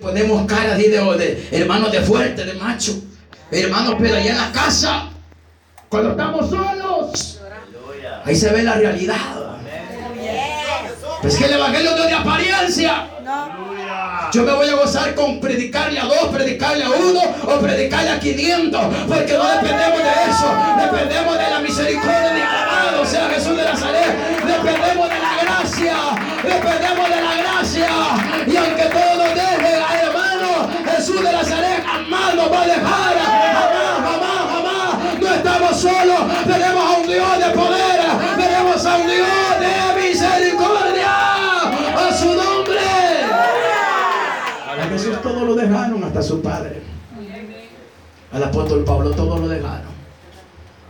Ponemos cara de, de hermanos de fuerte, de macho. Hermanos, pero allá en la casa, cuando estamos solos, ahí se ve la realidad. Es que el evangelio no es de apariencia. Yo me voy a gozar con predicarle a dos, predicarle a uno o predicarle a 500. Porque no dependemos de eso. Dependemos de la misericordia de alabado sea Jesús de Nazaret. Dependemos de la gracia. Dependemos de Un de misericordia. A su nombre. A Jesús todo lo dejaron hasta su padre. Al apóstol Pablo todo lo dejaron.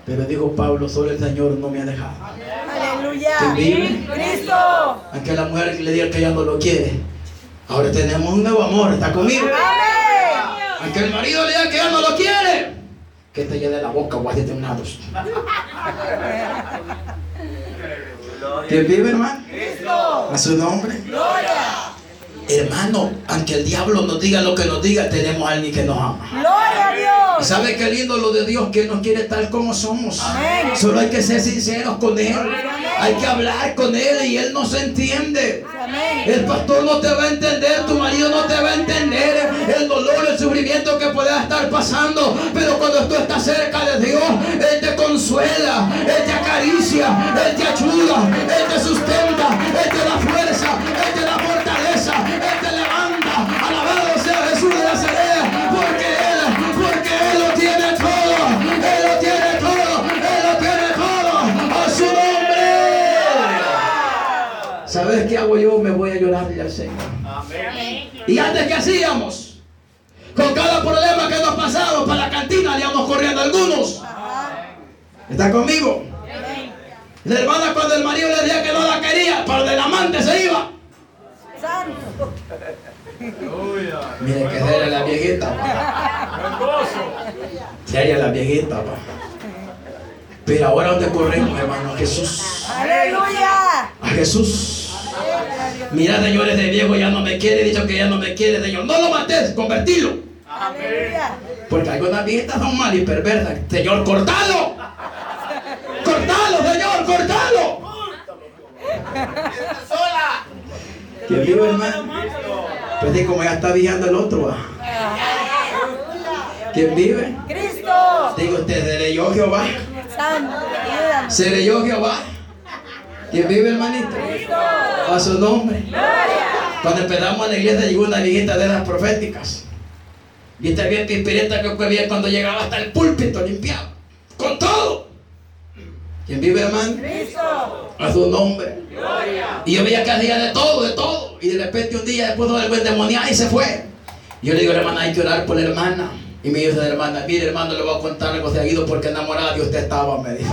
Pero dijo Pablo, solo el Señor no me ha dejado. Aleluya. Cristo. Aunque la mujer le diga que ya no lo quiere. Ahora tenemos un nuevo amor, ¿está conmigo? Amén. Aunque el marido le diga que ya no lo quiere. Que te llene la boca, de nados. ¿Quién vive, hermano? Cristo. A su nombre. Gloria. Hermano, aunque el diablo nos diga lo que nos diga, tenemos a alguien que nos ama. Gloria a ¿Y Dios. sabe qué lindo lo de Dios? Que nos quiere tal como somos. Amén. Solo hay que ser sinceros con Él. Hay que hablar con Él y Él nos entiende. El pastor no te va a entender, tu marido no te va a entender el dolor, el sufrimiento que puedas estar pasando. Pero cuando tú estás cerca de Dios, Él te consuela, Él te acaricia, Él te ayuda, Él te sustenta, Él te da fuerza, ¿Sabes qué hago yo? Me voy a llorarle al Señor. Y antes que hacíamos, con cada problema que nos pasamos para la cantina, le íbamos corriendo a algunos. ¿Está conmigo? La hermana cuando el marido le decía que no la quería, para donde el amante se iba. Santo. Mire que seria la viejita. Seria la viejita. pa. Pero ahora donde corremos, hermano, a Jesús. Aleluya. A Jesús. Mira, señores, de viejo ya no me quiere, dicho que ya no me quiere, Señor. No lo mates, convertilo. Porque algunas viejitas son mal y perversas. Señor, cortalo. Cortalo, Señor, cortalo. ¿Quién vive, hermano? Pues sí, como ya está viendo el otro. ¿va? ¿Quién vive? Cristo. Digo usted, seré yo Jehová. Santo. Seré yo Jehová. ¿Quién vive, hermanito? A su nombre. Cuando empezamos en la iglesia llegó una viejita de las proféticas. Y esta bien pispireta que fue bien cuando llegaba hasta el púlpito limpiado. Con todo. ¿Quién vive, hermano? Cristo. A su nombre. Y yo veía que hacía de todo, de todo. Y de repente un día después de algo endemoniado y se fue. Y yo le digo, hermana, hay que orar por la hermana. Y me dice la hermana, mire hermano, le voy a contar algo seguido porque enamorada de usted estaba, me dice.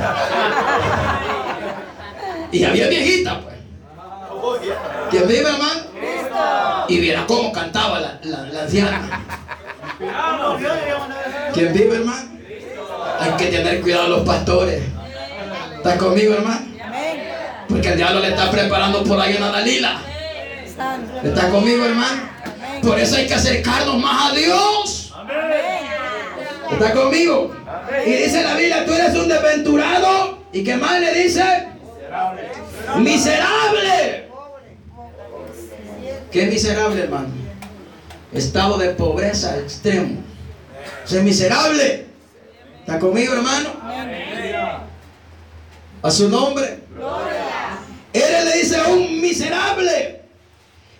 Y había viejita, pues. ¿Quién vive, hermano? Y viera cómo cantaba la, la, la anciana. ¿Quién vive, hermano? Hay que tener cuidado a los pastores. ¿Estás conmigo, hermano? Porque el diablo le está preparando por ahí una Dalila. Santo. ¿Está conmigo, hermano? Por eso hay que acercarnos más a Dios. ¿Está conmigo? Y dice la Biblia, tú eres un desventurado. ¿Y qué más le dice? Miserable. ¿Qué miserable, hermano? Estado de pobreza extremo. Ser miserable. ¿Está conmigo, hermano? A su nombre. Él le dice un miserable.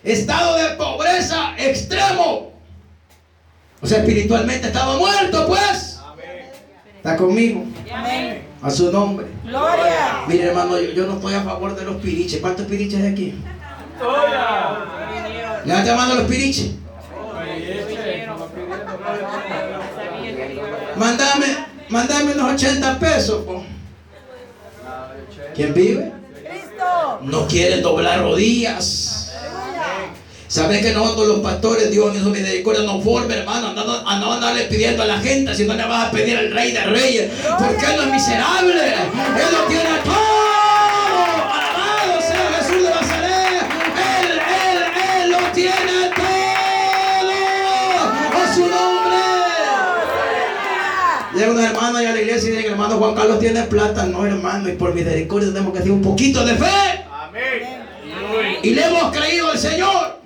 Estado de pobreza extremo. O sea, espiritualmente estaba muerto, pues. Está conmigo. A su nombre. Gloria. Mire, hermano, yo, yo no estoy a favor de los piriches. ¿Cuántos piriches hay aquí? Levanta mano a los piriches. Mándame, mándame unos 80 pesos. po. ¿Quién vive? Cristo. No quieren doblar rodillas. ¿Sabes que nosotros los pastores, Dios en su misericordia nos forma, hermano? Andando, a no andarle pidiendo a la gente si no le vas a pedir al rey de reyes. Porque Él no es miserable. Él lo tiene todo. Alabado sea Jesús de Nazaret. Él, Él, Él lo tiene todo. A su nombre. Llega una hermana allá a la iglesia y dice, hermano Juan Carlos tiene plata. No, hermano. Y por misericordia tenemos que hacer un poquito de fe. Amén. Y le hemos creído al Señor.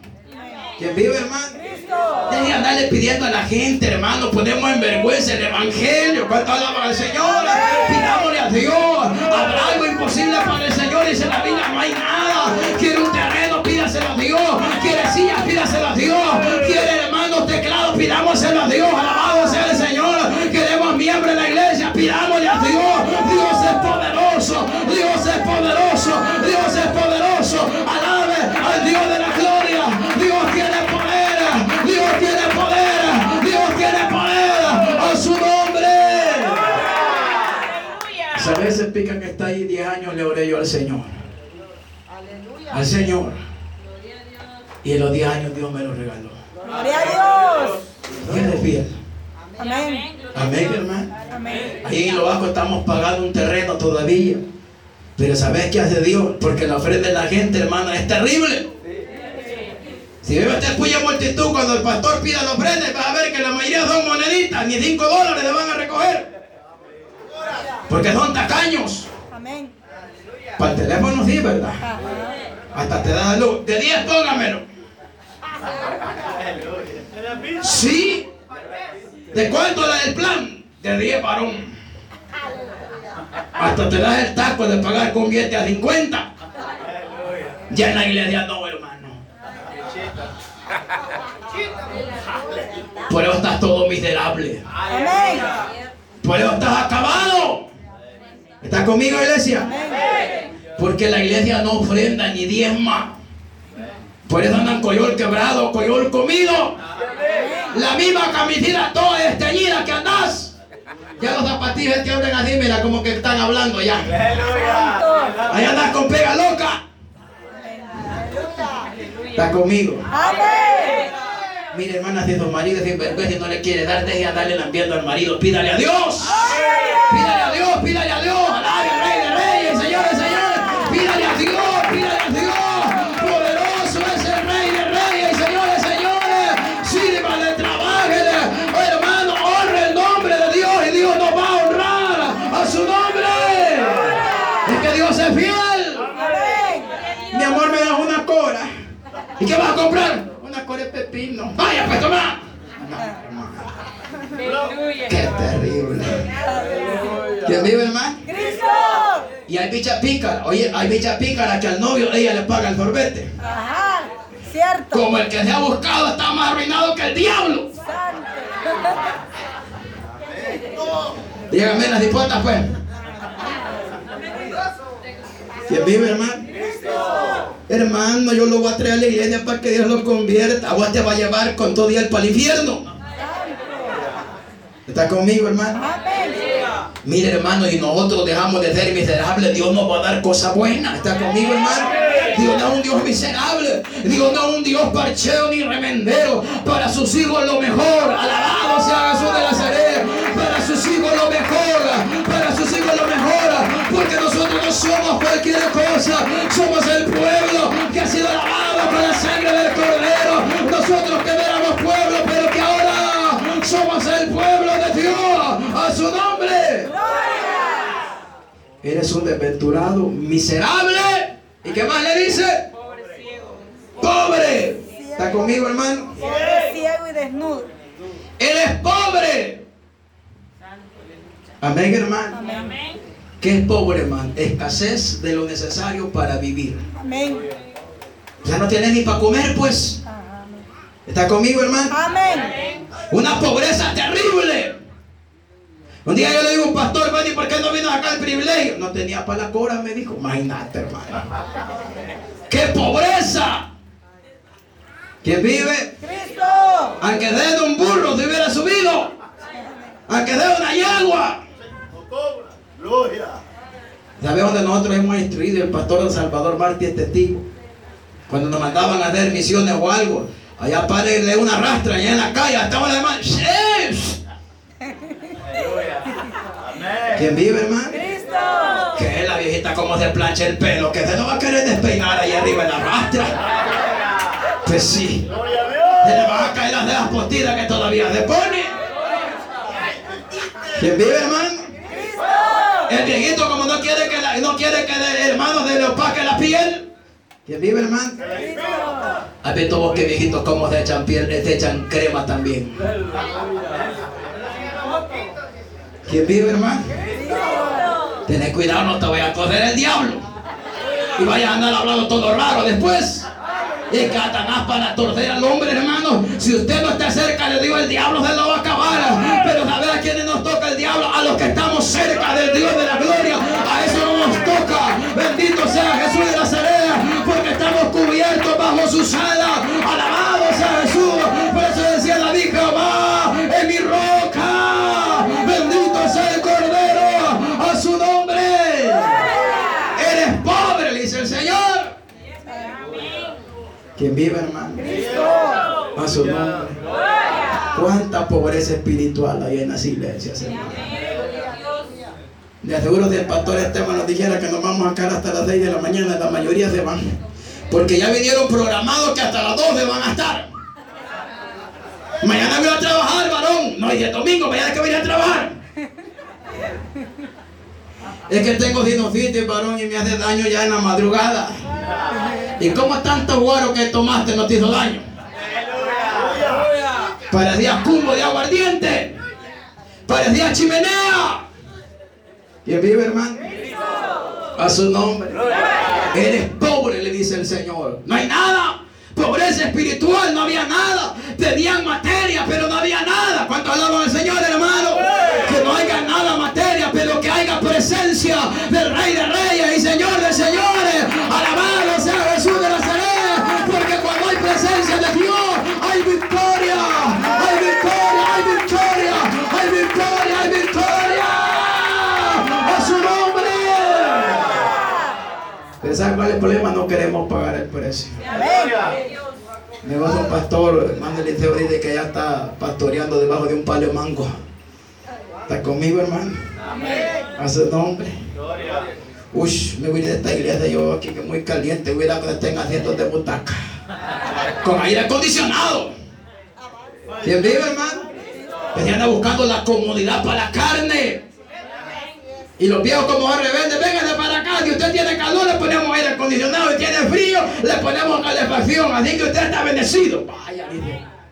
¿Quién vive, hermano? De andarle pidiendo a la gente, hermano. Ponemos en vergüenza el evangelio. ¿Cuánto alaban al Señor? Pidámosle a Dios. Habrá algo imposible para el Señor. Dice la Biblia: no hay nada. Quiere un terreno, pídaselo a Dios. Quiere sillas, pídaselo a Dios. Quiere hermanos teclados, pidámoselo a Dios. Alabado sea el Señor. Queremos miembros de la iglesia, pidámosle a Dios. Dios es poderoso. Dios es poderoso. Dios es poderoso. Alabe al Dios de la gloria. A veces pica que está ahí 10 años le oré yo al Señor. Al Señor. Y en los 10 años Dios me lo regaló. Gloria a Dios. Dios es fiel. Amén. Amén, hermano. Amén. Ahí en lo bajo estamos pagando un terreno todavía. Pero ¿sabes qué hace Dios? Porque la ofrenda de la gente, hermana, es terrible. Si ve usted puya multitud, cuando el pastor pida la ofrenda, vas a ver que la mayoría son moneditas, ni 5 dólares le van a recoger. Porque son tacaños. Amén. Para el teléfono sí, ¿verdad? Ajá. Hasta te da luz. De 10 póngamelo. Sí. ¿De cuánto era el plan? De 10 varón. Hasta te das el taco de pagar con billete a 50. Ya en la iglesia no, hermano. Por eso estás todo miserable. Amén. Por eso estás acabado. ¿Estás conmigo, iglesia? Porque la iglesia no ofrenda ni diezma. Por eso andan coyol quebrado, coyol comido. La misma camisita toda desteñida que andás. Ya los zapatillas te hablan así, mira como que están hablando ya. Ahí andas con pega loca. Está conmigo. Amén. Mire, hermana, si su marido es sinvergüenza y no le quiere dar, deje de darle el ambiente al marido. Pídale a Dios. Pídale a Dios, pídale a Dios. Pepino. Vaya, pues toma. Qué terrible. ¿Quién vive, hermano? Cristo. Y hay bicha pícara. Oye, hay bicha pícara que al novio ella le paga el sorbete. Ajá. Cierto. Como el que se ha buscado está más arruinado que el diablo. Santo. Díganme las hipotas, pues. ¿Quién vive, hermano? Hermano, yo lo voy a traer a la iglesia para que Dios lo convierta. A vos te va a llevar con todo el para el infierno. ¿Está conmigo, hermano? Mire, hermano, y nosotros dejamos de ser miserables, Dios nos va a dar cosas buenas. ¿Está conmigo, hermano? Dios no es un Dios miserable. Dios no es un Dios parcheo ni remendero. Para sus hijos lo mejor. Alabado sea Jesús de Nazaret. Para sus hijos lo mejor. Para sus hijos lo mejor. Porque nosotros no somos cualquier cosa. Somos el pueblo que ha sido lavado con la sangre del Cordero. Nosotros que no éramos pueblo, pero que ahora somos el pueblo de Dios. A su nombre. Eres un desventurado, miserable. ¿Y qué más le dice? Pobre. ¿Está conmigo, hermano? Pobre, ciego y desnudo. Eres pobre. Amén, hermano. Amén. ¿Qué es pobre, hermano? Escasez de lo necesario para vivir. Amén. Ya no tienes ni para comer, pues. ¿Está conmigo, hermano? Amén. Una pobreza terrible. Un día yo le digo, pastor, ven, ¿y por qué no vino acá el privilegio? No tenía para la cora, me dijo. Imagínate, hermano. ¡Qué pobreza! ¿Quién vive? Cristo. Aunque de un burro se hubiera subido. Aunque de una yagua. Gloria. ¿Sabe dónde nosotros hemos instruido? El pastor de Salvador Martí es testigo. Cuando nos mandaban a hacer misiones o algo, allá párenle una rastra, allá en la calle, hermanas. ¡Shh! Amén. ¿Quién vive, hermano? Cristo. Que es la viejita como se plancha el pelo, que se no va a querer despeinar ahí arriba en la rastra. Pues sí. Gloria a Se le van a caer las cejas postidas que todavía se pone. ¿Quién vive, hermano? El viejito como no quiere que la- no quiere que el hermano se le opaque la piel. ¿Quién vive, hermano? ¿Has visto vos que viejitos cómo se echan piel, se echan crema también? ¿Quién vive, hermano? Tened cuidado, no te vaya a coger el diablo. Y vaya a andar hablando todo raro después. Es Satanás para torcer al hombre, hermano. Si usted no está cerca de Dios, el diablo se lo va a acabar. Pero ¿sabe a quiénes nos toca el diablo? A los que estamos cerca del Dios de la gloria. A eso no nos toca. Bendito sea Jesús de Nazaret. Porque estamos cubiertos bajo su sala. Alabado sea Jesús. Por eso decía David, Jehová es mi roca. Bendito sea el Cordero. A su nombre. Eres pobre, le dice el Señor. ¿Quién vive, hermano? A su nombre. ¿Cuánta pobreza espiritual hay en las iglesias, hermano? De aseguro si el pastor Esteban nos dijera que nos vamos a quedar hasta las 6 de la mañana, la mayoría se van. Porque ya vinieron programados que hasta las 12 van a estar. Mañana voy a trabajar, varón. No, y el domingo, mañana que voy a trabajar. Es que tengo sinusitis, varón, y me hace daño ya en la madrugada. ¿Y cómo tanto guaro que tomaste no te hizo daño? Parecía cubo de aguardiente. Parecía chimenea. ¿Quién vive, hermano? A su nombre. Eres pobre, le dice el Señor. No hay nada. Pobreza espiritual, no había nada. Tenían materia, pero no había nada. ¿Cuánto alaban al Señor, hermano? Que no haya nada materia, pero que haya presencia del Rey de Reyes el problema? No queremos pagar el precio. Me va un pastor, hermano Eliseo, dice que ya está pastoreando debajo de un palo de mango. ¿Está conmigo, hermano? A su nombre. Uy, me voy de esta iglesia, yo aquí que es muy caliente, voy a ir a donde estén asientos de butaca. Con aire acondicionado. ¿Quién vive, hermano? Que anda buscando la comodidad para la carne. Y los viejos como rebeldes, vénganse para acá. Si usted tiene calor, le ponemos aire acondicionado. Si tiene frío, le ponemos calefacción. Así que usted está bendecido. Vaya,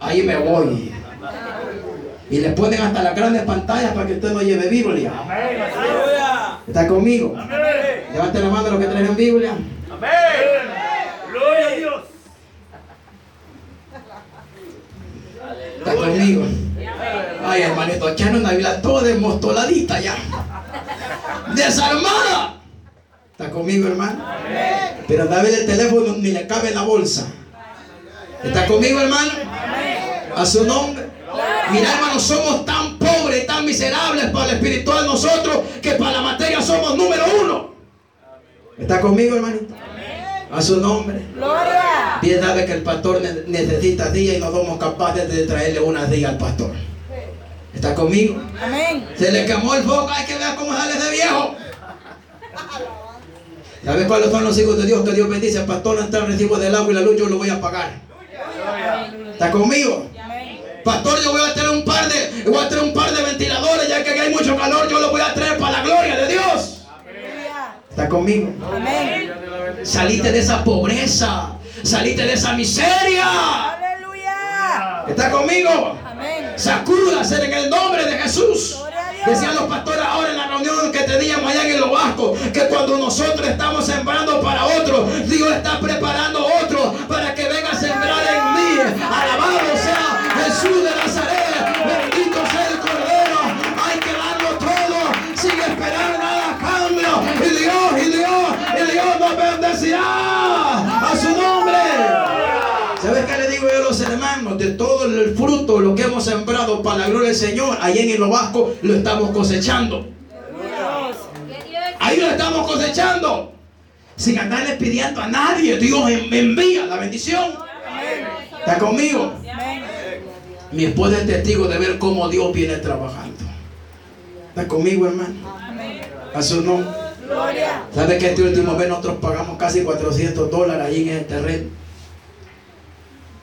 ahí me voy. Y le ponen hasta las grandes pantallas para que usted no lleve Biblia. ¿Está conmigo? Levante la mano los que traen Biblia. Gloria a Dios. ¿Está conmigo? Ay, hermanito, echaron una Biblia toda desmostoladita ya. Desarmada. ¿Está conmigo, hermano? Pero David el teléfono ni le cabe en la bolsa. ¿Está conmigo, hermano? A su nombre. Mira, hermano, somos tan pobres y tan miserables para el espiritual nosotros que para la materia somos número uno. ¿Está conmigo, hermanito? A su nombre. Gloria. Bien sabe que el pastor ne- necesita día y no somos capaces de traerle una día al pastor. ¿Está conmigo? Amén. Se le quemó el foco, hay que ver cómo sale ese viejo. ¿Sabe cuáles son los hijos de Dios que Dios bendice? El pastor no está en recibo del agua y la luz, yo lo voy a pagar. ¿Está conmigo? Pastor, yo voy a traer un par de, voy a traer un par de ventiladores, ya que aquí hay mucho calor, yo lo voy a traer para la gloria de Dios. ¿Está conmigo? Amén. Salite de esa pobreza, salite de esa miseria. Aleluya. ¿Está conmigo? Amén. Sacúdase en el nombre de Jesús. Decían los pastores ahora en la reunión que teníamos allá en el Vasco, que cuando nosotros estamos sembrando para otro, Dios está preparando otro para que venga a sembrar en mí. Alabado sea Jesús de Nazaret. Bendito sea el Cordero. Hay que darlo todo sin esperar nada cambio. Y Dios, y Dios, y Dios nos bendecirá hermanos? De todo el fruto, lo que hemos sembrado para la gloria del Señor, ahí en el Vasco lo estamos cosechando. Ahí lo estamos cosechando. Sin andarle pidiendo a nadie. Dios me envía la bendición. ¿Está conmigo? Mi esposa es testigo de ver cómo Dios viene trabajando. ¿Está conmigo, hermano? A su nombre. ¿Sabe que este último mes nosotros pagamos casi 400 dólares ahí en el terreno?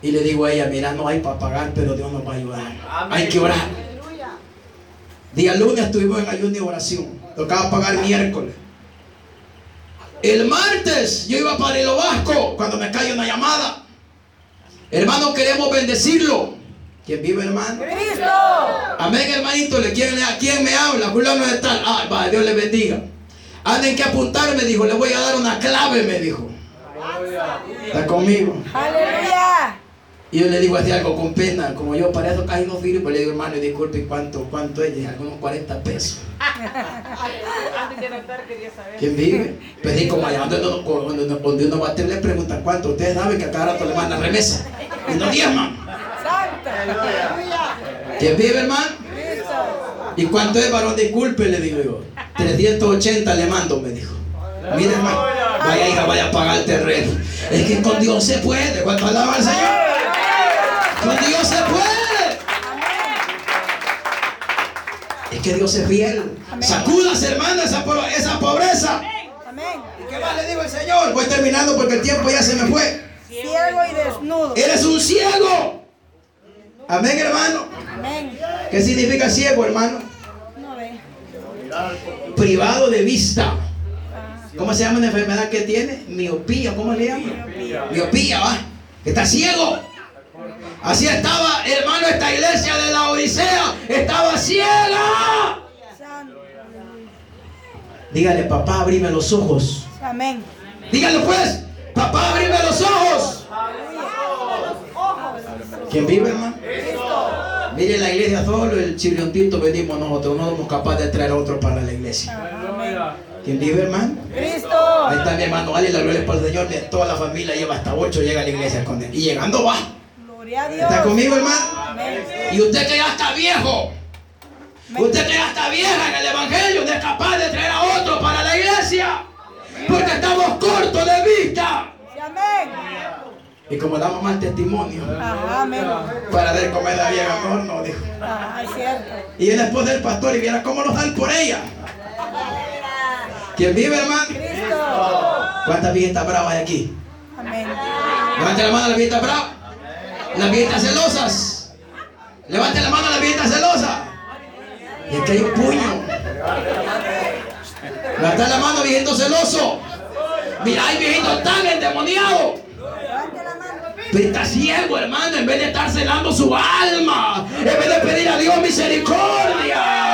Y le digo a ella, mira, no hay para pagar, pero Dios nos va a ayudar. Hay que orar. Día lunes estuvimos en ayuno y oración. Tocaba pagar miércoles. El martes yo iba para el Vasco cuando me cae una llamada. Hermano, queremos bendecirlo. ¿Quién vive, hermano? Cristo. Amén, hermanito. ¿Le quién, ¿A quién me habla? Fulano de tal. Ah, va, Dios le bendiga. Anden que apuntar, me dijo. Le voy a dar una clave, me dijo. Está conmigo. Aleluya. Y yo le digo así algo con pena, como yo para eso casi no pues le digo, hermano, disculpe, ¿cuánto, cuánto es? Dije, algunos 40 pesos. ¿Quién vive? Pedí como allá donde uno, donde uno- donde uno va a tener, le preguntan cuánto. Ustedes saben que a cada rato le mandan remesa. Y no diezman. ¿Quién vive, hermano? ¿Y cuánto es, varón? Disculpe, le digo yo. 380 le mando, me dijo. Mire, hermano, vaya hija, vaya a pagar el terreno. Es que con Dios se puede. ¿Cuánto alaba al Señor? Con Dios se puede. Es que Dios es fiel. Sacudas, hermana, esa, po- esa pobreza. Amén. ¿Y qué más le digo al Señor? Voy terminando porque el tiempo ya se me fue. Ciego y desnudo. Eres un ciego. Amén, hermano. Amén. ¿Qué significa ciego, hermano? No ve. Privado de vista. ¿Cómo se llama la enfermedad que tiene? Miopía, ¿cómo le llama? Miopía, ¿va? Está ciego. Así estaba, hermano, esta iglesia de la Odisea. Estaba ciega. Dígale, papá, abrime los ojos. Amén. Dígale pues, papá, abrime los ojos. ¿Quién vive, hermano? Mire la iglesia solo, el chirriontito venimos nosotros, no somos capaces de traer a otro para la iglesia. ¿Quién vive, hermano? Cristo. Ahí está mi hermano Ali, la gloria para el Señor. Toda la familia lleva hasta ocho, llega a la iglesia con él. Y llegando va. Gloria a Dios. ¿Está conmigo, hermano? Amén. Y usted que ya está viejo, usted que ya está vieja en el evangelio, no es capaz de traer a otro para la iglesia. Porque estamos cortos de vista. Amén. Y como damos mal testimonio, Ajá, para ver comida vieja, mejor no, dijo. Ajá, es cierto. Y el esposo del pastor y viera cómo nos dan por ella. ¿Quién vive, hermano? Cristo. ¿Cuántas viejitas bravas hay aquí? Amén. Levante la mano a las viejitas bravas. Las viejitas celosas. Levante la mano a las viejitas celosas. Y aquí hay un puño. Levante la mano, viejito celoso. Mira, hay viejitos tan endemoniados. Pero está ciego, hermano, en vez de estar celando su alma, en vez de pedir a Dios misericordia,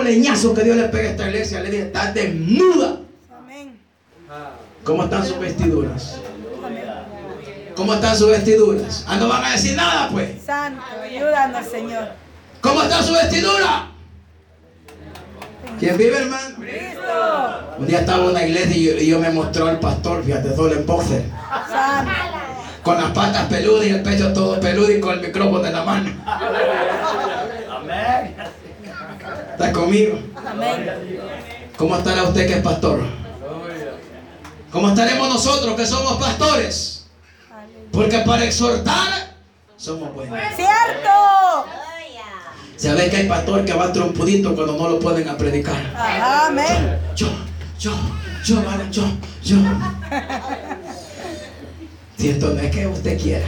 último leñazo que Dios le pega a esta iglesia, le dice, está desnuda. Amén. ¿Cómo están sus vestiduras? ¿Cómo están sus vestiduras? Ah, no van a decir nada, pues. Santo, ayúdanos, Señor. ¿Cómo está su vestidura? ¿Quién vive, hermano? Cristo. Un día estaba en una iglesia y yo, y yo me mostró al pastor, fíjate, solo en boxer, Santo. con las patas peludas y el pecho todo peludo y con el micrófono en la mano. ¿Está conmigo? Amén. ¿Cómo estará usted que es pastor? ¿Cómo estaremos nosotros que somos pastores? Porque para exhortar somos buenos. Cierto. ¿Sabes que hay pastor que va trompudito cuando no lo pueden a predicar? Amén. Yo, yo, yo, yo, yo. Si esto no es que usted quiera.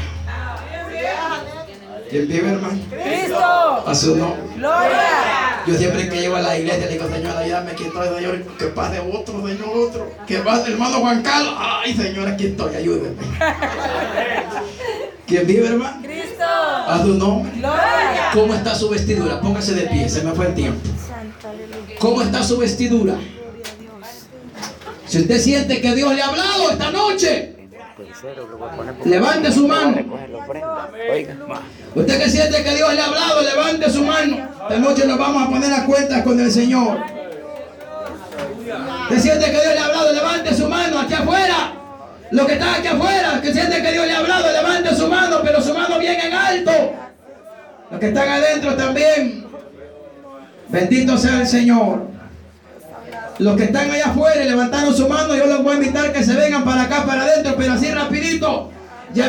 ¿Quién vive, hermano? Cristo. A su nombre. Gloria. Yo siempre que llego a la iglesia le digo, Señor, ayúdame, aquí estoy, Señor, que pase otro, Señor, otro. Que pase hermano Juan Carlos. Ay, Señor, aquí estoy, ayúdeme. ¿Quién vive, hermano? Cristo. A su nombre. Gloria. ¿Cómo está su vestidura? Póngase de pie, se me fue el tiempo. ¿Cómo está su vestidura? Gloria a Dios. Si usted siente que Dios le ha hablado esta noche, levante su mano. Usted que siente que Dios le ha hablado, levante su mano. Esta noche nos vamos a poner a cuentas con el Señor. Usted siente que Dios le ha hablado, levante su mano aquí afuera. Los que están aquí afuera, que sienten que Dios le ha hablado, levante su mano, pero su mano bien en alto. Los que están adentro también. Bendito sea el Señor. Los que están allá afuera y levantaron su mano, yo los voy a invitar que se vengan para acá, para adentro, pero así rapidito. Ya